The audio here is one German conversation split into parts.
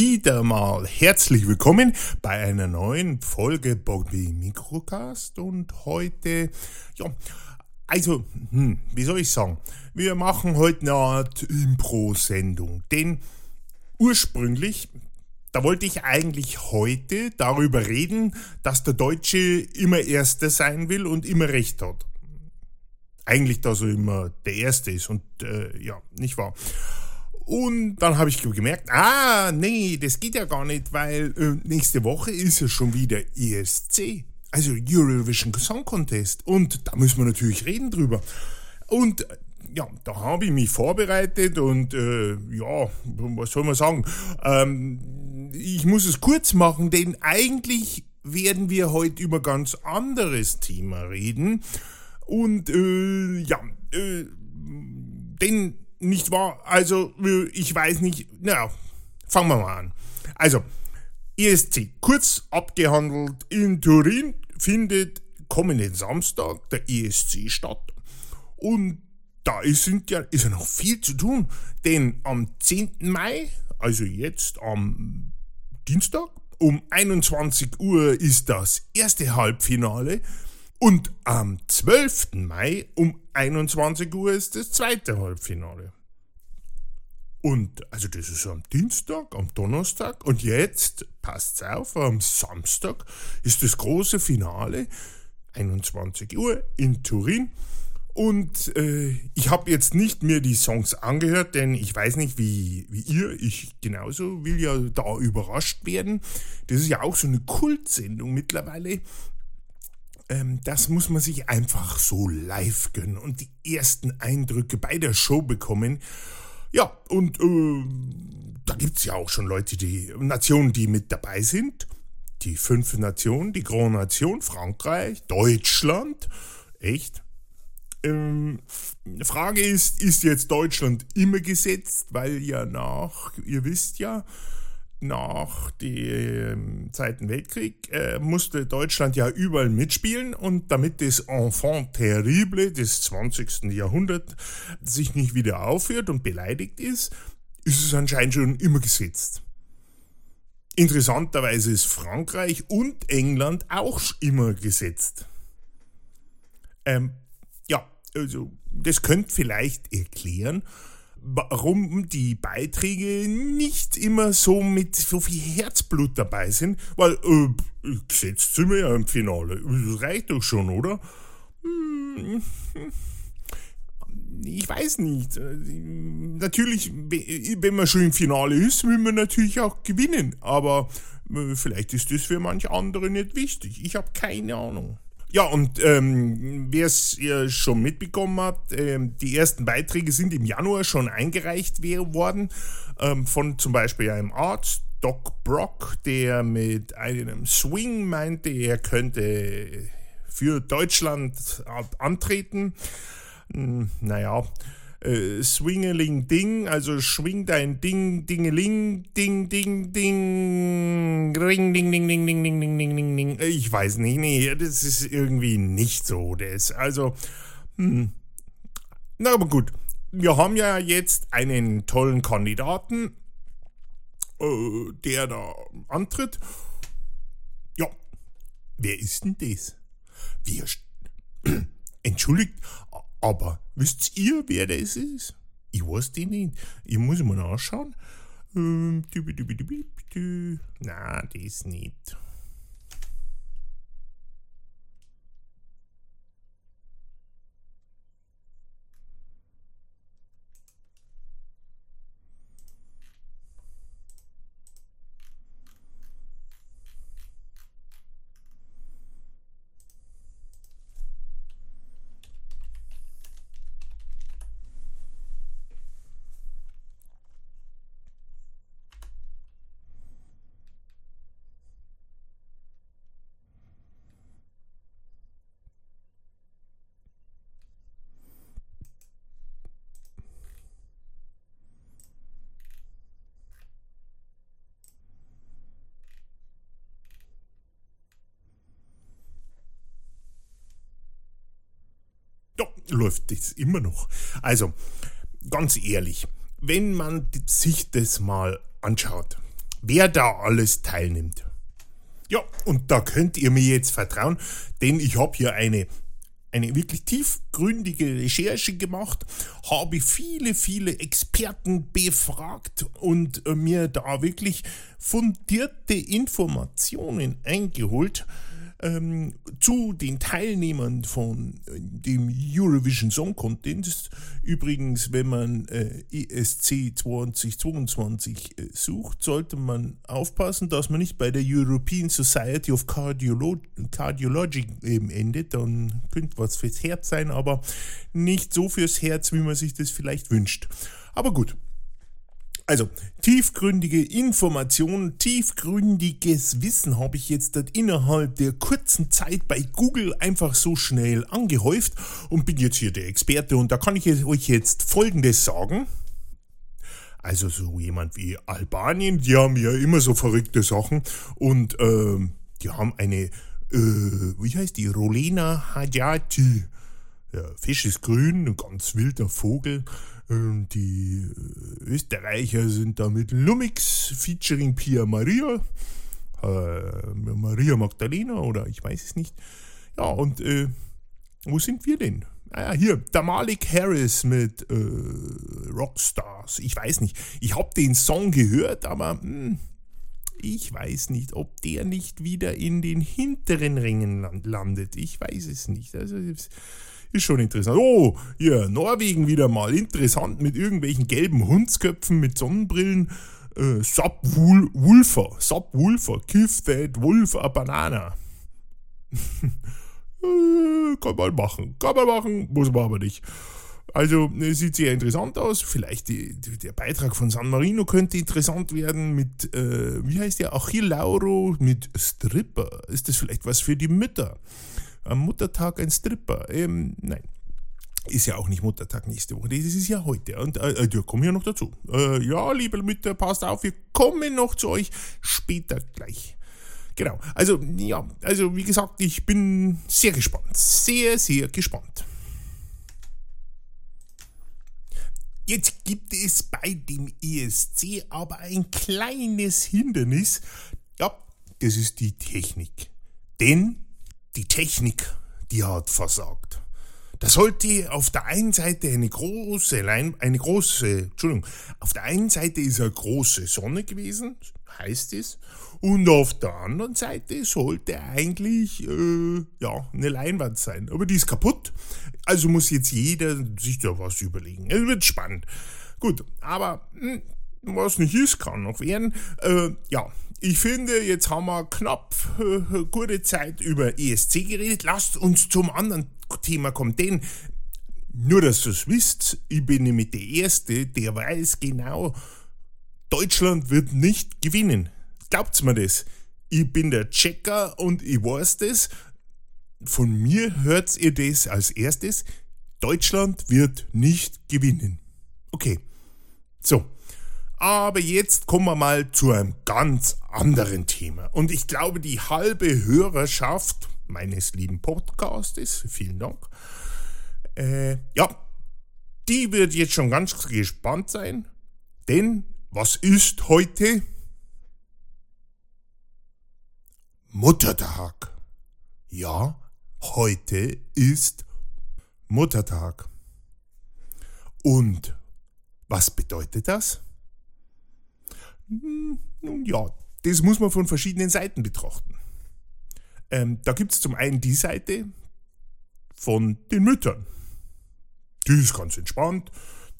Wieder mal herzlich willkommen bei einer neuen Folge Bogby Mikrocast und heute, ja, also, hm, wie soll ich sagen, wir machen heute eine Art Impro-Sendung, denn ursprünglich, da wollte ich eigentlich heute darüber reden, dass der Deutsche immer Erster sein will und immer Recht hat. Eigentlich, dass er immer der Erste ist und, äh, ja, nicht wahr? Und dann habe ich gemerkt, ah, nee, das geht ja gar nicht, weil äh, nächste Woche ist ja schon wieder ESC, also Eurovision Song Contest. Und da müssen wir natürlich reden drüber. Und äh, ja, da habe ich mich vorbereitet und äh, ja, was soll man sagen? Ähm, ich muss es kurz machen, denn eigentlich werden wir heute über ganz anderes Thema reden. Und äh, ja, äh, denn nicht wahr? Also, äh, ich weiß nicht. Na, fangen wir mal an. Also, ESC, kurz abgehandelt, in Turin findet kommenden Samstag der ESC statt. Und da ist, sind ja, ist ja noch viel zu tun, denn am 10. Mai, also jetzt am Dienstag, um 21 Uhr ist das erste Halbfinale und am 12. Mai um 21 Uhr ist das zweite Halbfinale. Und also das ist am Dienstag, am Donnerstag und jetzt, passt auf, am Samstag ist das große Finale, 21 Uhr in Turin. Und äh, ich habe jetzt nicht mehr die Songs angehört, denn ich weiß nicht, wie, wie ihr, ich genauso will ja da überrascht werden. Das ist ja auch so eine Kultsendung mittlerweile ähm, das muss man sich einfach so live gönnen und die ersten Eindrücke bei der Show bekommen. Ja, und äh, da gibt es ja auch schon Leute, die Nationen, die mit dabei sind. Die fünf Nationen, die Grand Nation, Frankreich, Deutschland. Echt? Ähm, Frage ist, ist jetzt Deutschland immer gesetzt, weil ja nach, ihr wisst ja, nach dem Zweiten Weltkrieg äh, musste Deutschland ja überall mitspielen und damit das Enfant terrible des 20. Jahrhunderts sich nicht wieder aufhört und beleidigt ist, ist es anscheinend schon immer gesetzt. Interessanterweise ist Frankreich und England auch immer gesetzt. Ähm, ja, also das könnte vielleicht erklären, warum die Beiträge nicht immer so mit so viel Herzblut dabei sind, weil äh, gesetzt sind wir ja im Finale. Das reicht doch schon, oder? Hm, ich weiß nicht. Natürlich, wenn man schon im Finale ist, will man natürlich auch gewinnen. Aber äh, vielleicht ist das für manche andere nicht wichtig. Ich habe keine Ahnung. Ja, und ähm, wer es ja schon mitbekommen hat, ähm, die ersten Beiträge sind im Januar schon eingereicht worden ähm, von zum Beispiel einem Arzt, Doc Brock, der mit einem Swing meinte, er könnte für Deutschland antreten. Hm, naja, äh, Swingeling Ding, also schwing dein Ding, Dingeling, Ding, Ding, Ding, Ring, Ding, Ding, Ding, Ding, Ding, Ding, Ding, Ding, Ding. Ich weiß nicht, nee, das ist irgendwie nicht so. Das, also, hm. Na, aber gut. Wir haben ja jetzt einen tollen Kandidaten, äh, der da antritt. Ja, wer ist denn das? Wir. Entschuldigt, aber wisst ihr, wer das ist? Ich weiß die nicht. Ich muss mal nachschauen. Ähm, Na, das nicht. Läuft das immer noch. Also, ganz ehrlich, wenn man sich das mal anschaut, wer da alles teilnimmt. Ja, und da könnt ihr mir jetzt vertrauen, denn ich habe hier eine eine wirklich tiefgründige Recherche gemacht, habe viele, viele Experten befragt und äh, mir da wirklich fundierte Informationen eingeholt ähm, zu den Teilnehmern von äh, dem Eurovision Song Contest. Übrigens, wenn man äh, ESC 2022 äh, sucht, sollte man aufpassen, dass man nicht bei der European Society of Cardiolo Cardiology eben endet. Dann könnte was fürs Herz sein, aber nicht so fürs Herz, wie man sich das vielleicht wünscht. Aber gut, also, tiefgründige Informationen, tiefgründiges Wissen habe ich jetzt innerhalb der kurzen Zeit bei Google einfach so schnell angehäuft und bin jetzt hier der Experte und da kann ich euch jetzt Folgendes sagen. Also so jemand wie Albanien, die haben ja immer so verrückte Sachen und äh, die haben eine, äh, wie heißt die, Rolena Hadjati. Der Fisch ist grün, ein ganz wilder Vogel. Ähm, die äh, Österreicher sind da mit Lumix featuring Pia Maria, äh, Maria Magdalena oder ich weiß es nicht. Ja, und äh, wo sind wir denn? Ah, hier, der Harris mit äh, Rockstars. Ich weiß nicht. Ich habe den Song gehört, aber mh, hm, ich weiß nicht, ob der nicht wieder in den hinteren Rängen landet. Ich weiß es nicht. Also, ist schon interessant. Oh, hier, Norwegen wieder mal. Interessant mit irgendwelchen gelben Hundsköpfen mit Sonnenbrillen. Äh, Subwoofer. Subwoofer. Give that wolf a banana. äh, kann man machen. Kann man machen, muss man aber nicht. Also sieht sehr interessant aus. Vielleicht die, die, der Beitrag von San Marino könnte interessant werden mit, äh, wie heißt der, Achille Lauro mit Stripper. Ist das vielleicht was für die Mütter? Am Muttertag ein Stripper. Ähm, nein. Ist ja auch nicht Muttertag nächste Woche, das ist ja heute. Und äh, äh wir kommen ja noch dazu. Äh, ja, liebe Mütter, passt auf, wir kommen noch zu euch später gleich. Genau. Also, ja, also wie gesagt, ich bin sehr gespannt. Sehr, sehr gespannt. Jetzt gibt es bei dem ESC aber ein kleines Hindernis. Ja, das ist die Technik. Denn die Technik, die hat versagt. Da sollte auf der einen Seite eine große Lein, eine große, Entschuldigung, auf der einen Seite ist eine große Sonne gewesen, heißt es, und auf der anderen Seite sollte eigentlich äh, ja eine Leinwand sein, aber die ist kaputt. Also muss jetzt jeder sich da was überlegen. Es wird spannend. Gut, aber hm, was nicht ist, kann noch werden. Äh, ja, ich finde, jetzt haben wir knapp äh, gute Zeit über ESC geredet. Lasst uns zum anderen Thema kommen, denn nur, dass ihr es wisst, ich bin nämlich der Erste, der weiß genau, Deutschland wird nicht gewinnen. Glaubt's mir das? Ich bin der Checker und ich weiß das. Von mir hört ihr das als erstes. Deutschland wird nicht gewinnen. Okay. So. Aber jetzt kommen wir mal zu einem ganz anderen Thema. Und ich glaube, die halbe Hörerschaft meines lieben Podcastes, vielen Dank, äh, ja, die wird jetzt schon ganz gespannt sein. Denn was ist heute? Muttertag. Ja, heute ist Muttertag. Und was bedeutet das? Hm, nun ja, das muss man von verschiedenen Seiten betrachten. Ähm, da gibt es zum einen die Seite von den Müttern. Die ist ganz entspannt,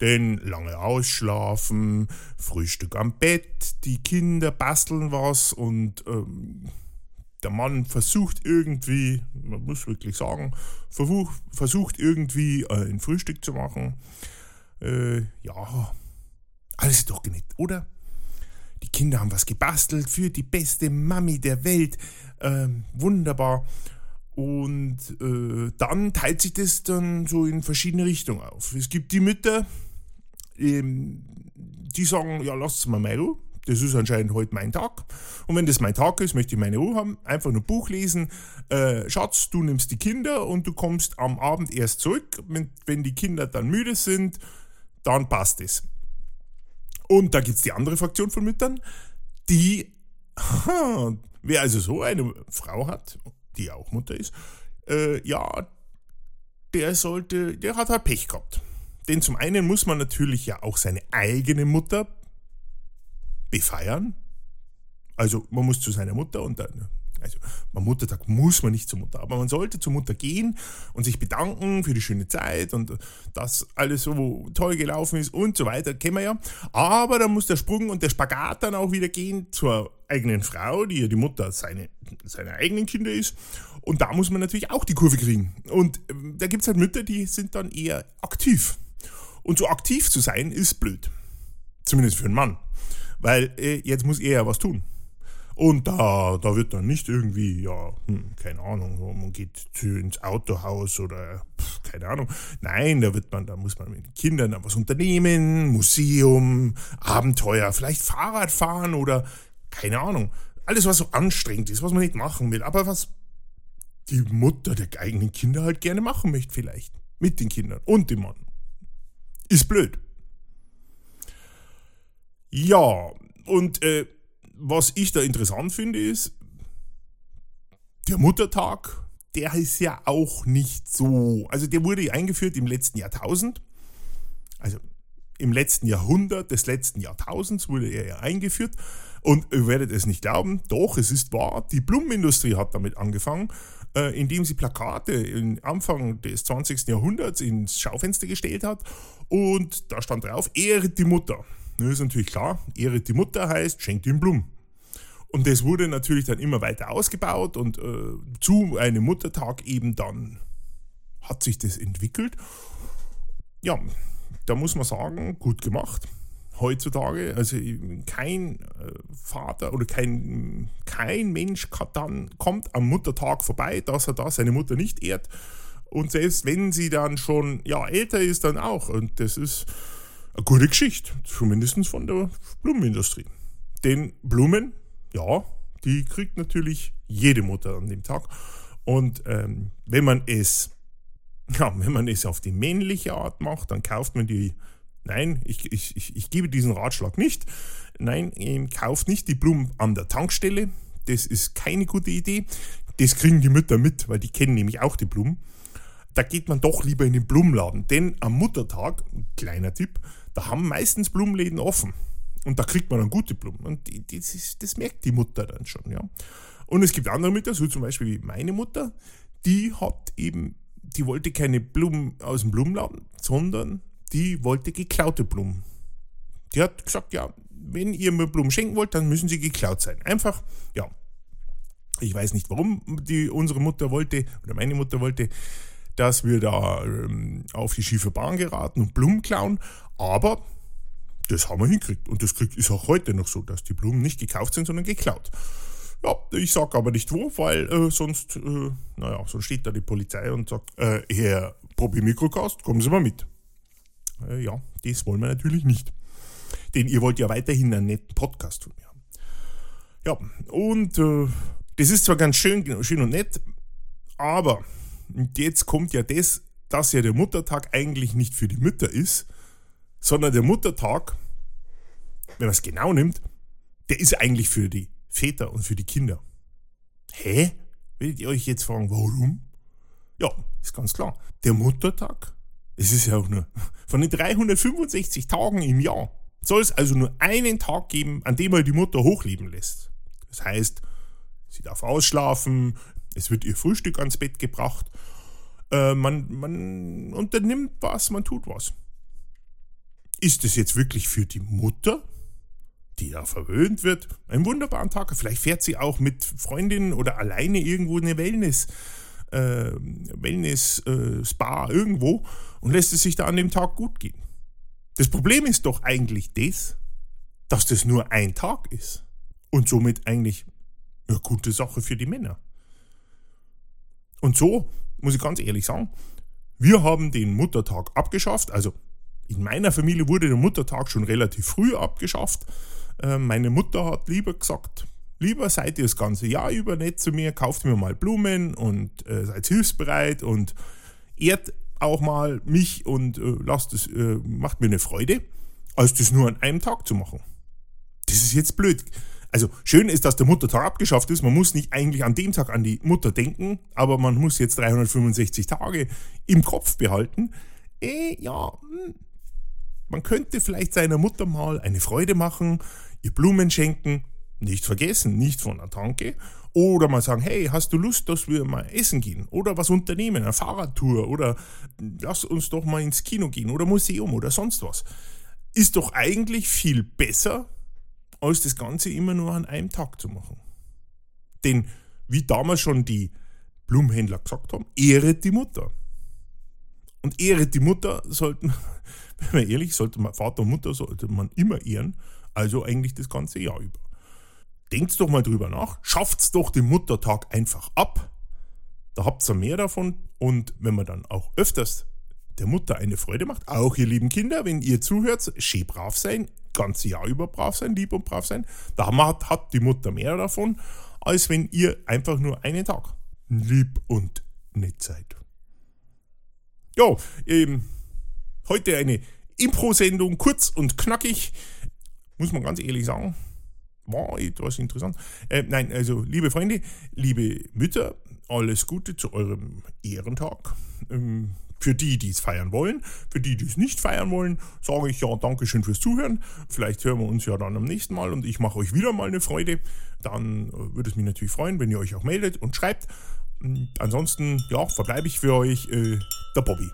denn lange ausschlafen, Frühstück am Bett, die Kinder basteln was und ähm, der Mann versucht irgendwie, man muss wirklich sagen, versuch, versucht irgendwie äh, ein Frühstück zu machen. Äh, ja, alles ist doch genett, oder? Die Kinder haben was gebastelt für die beste Mami der Welt. Ähm, wunderbar. Und äh, dann teilt sich das dann so in verschiedene Richtungen auf. Es gibt die Mütter, ähm, die sagen, ja, lasst mal meine Ruhe. Das ist anscheinend heute mein Tag. Und wenn das mein Tag ist, möchte ich meine Ruhe haben. Einfach nur Buch lesen. Äh, Schatz, du nimmst die Kinder und du kommst am Abend erst zurück. Wenn, wenn die Kinder dann müde sind, dann passt es. Und da gibt es die andere Fraktion von Müttern, die, haha, wer also so eine Frau hat, die auch Mutter ist, äh, ja, der sollte, der hat halt Pech gehabt. Denn zum einen muss man natürlich ja auch seine eigene Mutter befeiern. Also man muss zu seiner Mutter und dann also am Muttertag muss man nicht zur Mutter, aber man sollte zur Mutter gehen und sich bedanken für die schöne Zeit und dass alles so toll gelaufen ist und so weiter, kennen wir ja. Aber dann muss der Sprung und der Spagat dann auch wieder gehen zur eigenen Frau, die ja die Mutter seine, seiner eigenen Kinder ist. Und da muss man natürlich auch die Kurve kriegen. Und ähm, da gibt es halt Mütter, die sind dann eher aktiv. Und so aktiv zu sein, ist blöd. Zumindest für einen Mann. Weil äh, jetzt muss er ja was tun. Und da, da wird dann nicht irgendwie, ja, hm, keine Ahnung, man geht ins Autohaus oder pff, keine Ahnung. Nein, da wird man, da muss man mit den Kindern was unternehmen, Museum, Abenteuer, vielleicht Fahrrad fahren oder keine Ahnung. Alles, was so anstrengend ist, was man nicht machen will, aber was die Mutter der eigenen Kinder halt gerne machen möchte, vielleicht. Mit den Kindern und dem Mann. Ist blöd. Ja, und äh, was ich da interessant finde, ist, der Muttertag, der ist ja auch nicht so. Also der wurde eingeführt im letzten Jahrtausend. Also im letzten Jahrhundert des letzten Jahrtausends wurde er ja eingeführt. Und ihr werdet es nicht glauben, doch, es ist wahr, die Blumenindustrie hat damit angefangen, äh, indem sie Plakate Anfang des 20. Jahrhunderts ins Schaufenster gestellt hat. Und da stand drauf, ehret die Mutter. Das ist natürlich klar, Ehre die Mutter heißt, schenkt ihm Blumen. Und das wurde natürlich dann immer weiter ausgebaut und äh, zu einem Muttertag eben dann hat sich das entwickelt. Ja, da muss man sagen, gut gemacht. Heutzutage, also kein äh, Vater oder kein, kein Mensch dann, kommt am Muttertag vorbei, dass er da seine Mutter nicht ehrt. Und selbst wenn sie dann schon ja, älter ist, dann auch. Und das ist eine gute Geschichte, zumindest von der Blumenindustrie. Denn Blumen, ja, die kriegt natürlich jede Mutter an dem Tag. Und ähm, wenn man es, ja, wenn man es auf die männliche Art macht, dann kauft man die. Nein, ich, ich, ich, ich gebe diesen Ratschlag nicht. Nein, ähm, kauft nicht die Blumen an der Tankstelle. Das ist keine gute Idee. Das kriegen die Mütter mit, weil die kennen nämlich auch die Blumen. Da geht man doch lieber in den Blumenladen. Denn am Muttertag, kleiner Tipp, da haben meistens Blumenläden offen. Und da kriegt man dann gute Blumen. Und das, ist, das merkt die Mutter dann schon. Ja. Und es gibt andere Mütter, so zum Beispiel wie meine Mutter, die hat eben, die wollte keine Blumen aus dem Blumenladen, sondern die wollte geklaute Blumen. Die hat gesagt, ja, wenn ihr mir Blumen schenken wollt, dann müssen sie geklaut sein. Einfach, ja. Ich weiß nicht, warum die unsere Mutter wollte, oder meine Mutter wollte, dass wir da ähm, auf die schiefe Bahn geraten und Blumen klauen. Aber das haben wir hingekriegt. Und das ist auch heute noch so, dass die Blumen nicht gekauft sind, sondern geklaut. Ja, ich sage aber nicht wo, weil äh, sonst, äh, naja, sonst steht da die Polizei und sagt, äh, Herr Probi Mikrocast, kommen Sie mal mit. Äh, ja, das wollen wir natürlich nicht. Denn ihr wollt ja weiterhin einen netten Podcast von mir haben. Ja, und äh, das ist zwar ganz schön, schön und nett, aber jetzt kommt ja das, dass ja der Muttertag eigentlich nicht für die Mütter ist, sondern der Muttertag, wenn man es genau nimmt, der ist eigentlich für die Väter und für die Kinder. Hä? Werdet ihr euch jetzt fragen, warum? Ja, ist ganz klar. Der Muttertag, es ist ja auch nur von den 365 Tagen im Jahr, soll es also nur einen Tag geben, an dem man die Mutter hochleben lässt. Das heißt, sie darf ausschlafen, es wird ihr Frühstück ans Bett gebracht, äh, man, man unternimmt was, man tut was. Ist es jetzt wirklich für die Mutter, die da verwöhnt wird, ein wunderbarer Tag? Vielleicht fährt sie auch mit Freundinnen oder alleine irgendwo in eine Wellness, äh, Wellness-Spa äh, irgendwo und lässt es sich da an dem Tag gut gehen. Das Problem ist doch eigentlich das, dass das nur ein Tag ist und somit eigentlich eine gute Sache für die Männer. Und so muss ich ganz ehrlich sagen, wir haben den Muttertag abgeschafft, also in meiner Familie wurde der Muttertag schon relativ früh abgeschafft. Äh, meine Mutter hat lieber gesagt, lieber seid ihr das ganze Jahr über nett zu mir, kauft mir mal Blumen und äh, seid hilfsbereit und ehrt auch mal mich und äh, lasst es, äh, macht mir eine Freude. als das nur an einem Tag zu machen. Das ist jetzt blöd. Also schön ist, dass der Muttertag abgeschafft ist. Man muss nicht eigentlich an dem Tag an die Mutter denken, aber man muss jetzt 365 Tage im Kopf behalten. Eh, ja, hm. Man könnte vielleicht seiner Mutter mal eine Freude machen, ihr Blumen schenken, nicht vergessen, nicht von der Tanke. Oder mal sagen, hey, hast du Lust, dass wir mal essen gehen? Oder was unternehmen, eine Fahrradtour? Oder lass uns doch mal ins Kino gehen oder Museum oder sonst was. Ist doch eigentlich viel besser, als das Ganze immer nur an einem Tag zu machen. Denn, wie damals schon die Blumenhändler gesagt haben, ehret die Mutter. Und ehret die Mutter sollten, wenn man ehrlich, sollte man Vater und Mutter sollte man immer ehren, also eigentlich das ganze Jahr über. Denkt doch mal drüber nach, schafft's doch den Muttertag einfach ab. Da habt ihr mehr davon und wenn man dann auch öfters der Mutter eine Freude macht, auch ihr lieben Kinder, wenn ihr zuhört, schön brav sein, ganze Jahr über brav sein, lieb und brav sein. Da hat die Mutter mehr davon, als wenn ihr einfach nur einen Tag lieb und nett seid. Ja, ähm, heute eine Impro-Sendung, kurz und knackig, muss man ganz ehrlich sagen. War etwas interessant. Äh, nein, also liebe Freunde, liebe Mütter, alles Gute zu eurem Ehrentag. Ähm, für die, die es feiern wollen, für die, die es nicht feiern wollen, sage ich ja Dankeschön fürs Zuhören. Vielleicht hören wir uns ja dann am nächsten Mal und ich mache euch wieder mal eine Freude. Dann äh, würde es mich natürlich freuen, wenn ihr euch auch meldet und schreibt. Und ansonsten, ja, verbleibe ich für euch äh, der Bobby.